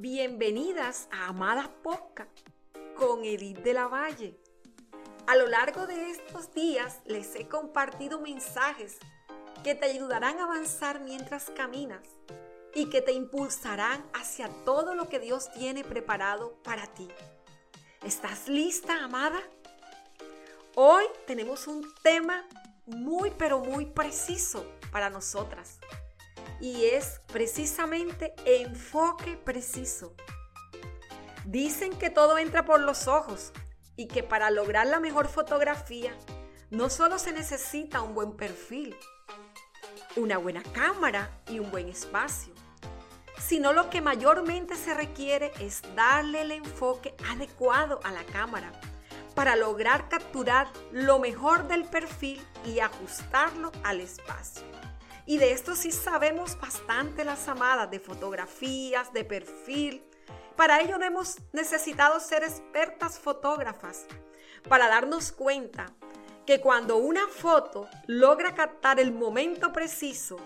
Bienvenidas a Amadas Podcast con Edith de la Valle. A lo largo de estos días les he compartido mensajes que te ayudarán a avanzar mientras caminas y que te impulsarán hacia todo lo que Dios tiene preparado para ti. ¿Estás lista, amada? Hoy tenemos un tema muy pero muy preciso para nosotras y es precisamente enfoque preciso. Dicen que todo entra por los ojos y que para lograr la mejor fotografía no solo se necesita un buen perfil, una buena cámara y un buen espacio, sino lo que mayormente se requiere es darle el enfoque adecuado a la cámara para lograr capturar lo mejor del perfil y ajustarlo al espacio. Y de esto sí sabemos bastante las amadas de fotografías, de perfil. Para ello hemos necesitado ser expertas fotógrafas para darnos cuenta que cuando una foto logra captar el momento preciso,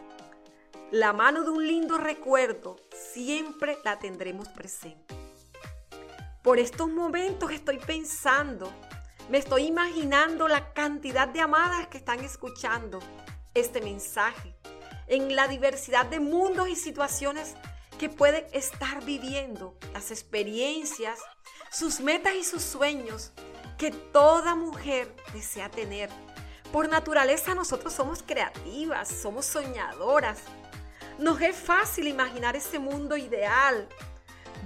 la mano de un lindo recuerdo siempre la tendremos presente. Por estos momentos estoy pensando, me estoy imaginando la cantidad de amadas que están escuchando este mensaje, en la diversidad de mundos y situaciones que pueden estar viviendo, las experiencias, sus metas y sus sueños que toda mujer desea tener. Por naturaleza nosotros somos creativas, somos soñadoras. Nos es fácil imaginar ese mundo ideal,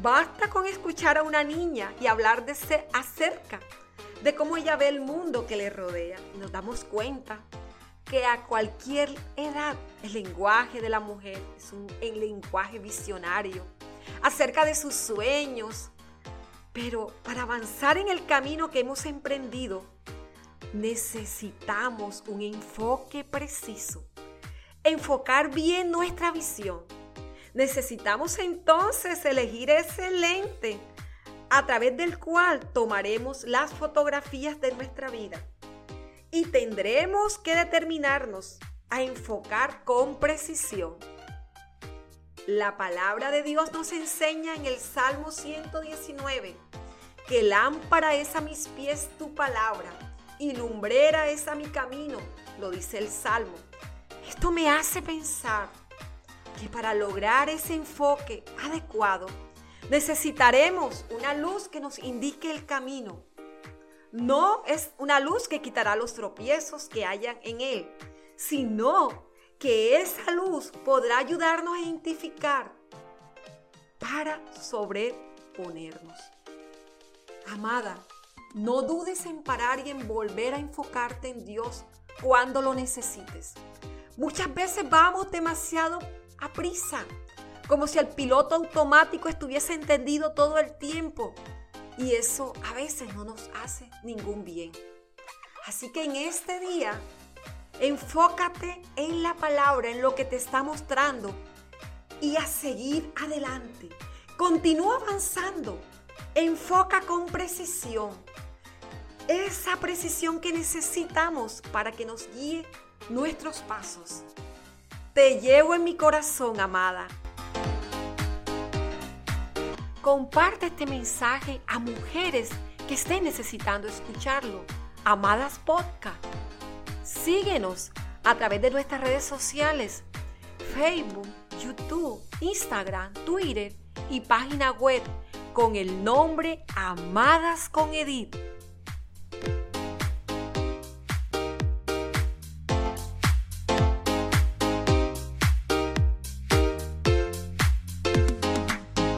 Basta con escuchar a una niña y hablar de se acerca de cómo ella ve el mundo que le rodea. Y nos damos cuenta que a cualquier edad el lenguaje de la mujer es un lenguaje visionario, acerca de sus sueños. Pero para avanzar en el camino que hemos emprendido, necesitamos un enfoque preciso, enfocar bien nuestra visión Necesitamos entonces elegir ese lente a través del cual tomaremos las fotografías de nuestra vida. Y tendremos que determinarnos a enfocar con precisión. La palabra de Dios nos enseña en el Salmo 119 que lámpara es a mis pies tu palabra y lumbrera es a mi camino, lo dice el Salmo. Esto me hace pensar que para lograr ese enfoque adecuado necesitaremos una luz que nos indique el camino. No es una luz que quitará los tropiezos que hayan en él, sino que esa luz podrá ayudarnos a identificar para sobreponernos. Amada, no dudes en parar y en volver a enfocarte en Dios cuando lo necesites. Muchas veces vamos demasiado a prisa, como si el piloto automático estuviese entendido todo el tiempo. Y eso a veces no nos hace ningún bien. Así que en este día, enfócate en la palabra, en lo que te está mostrando y a seguir adelante. Continúa avanzando. Enfoca con precisión. Esa precisión que necesitamos para que nos guíe nuestros pasos. Te llevo en mi corazón, amada. Comparte este mensaje a mujeres que estén necesitando escucharlo. Amadas Podcast. Síguenos a través de nuestras redes sociales, Facebook, YouTube, Instagram, Twitter y página web con el nombre Amadas con Edith.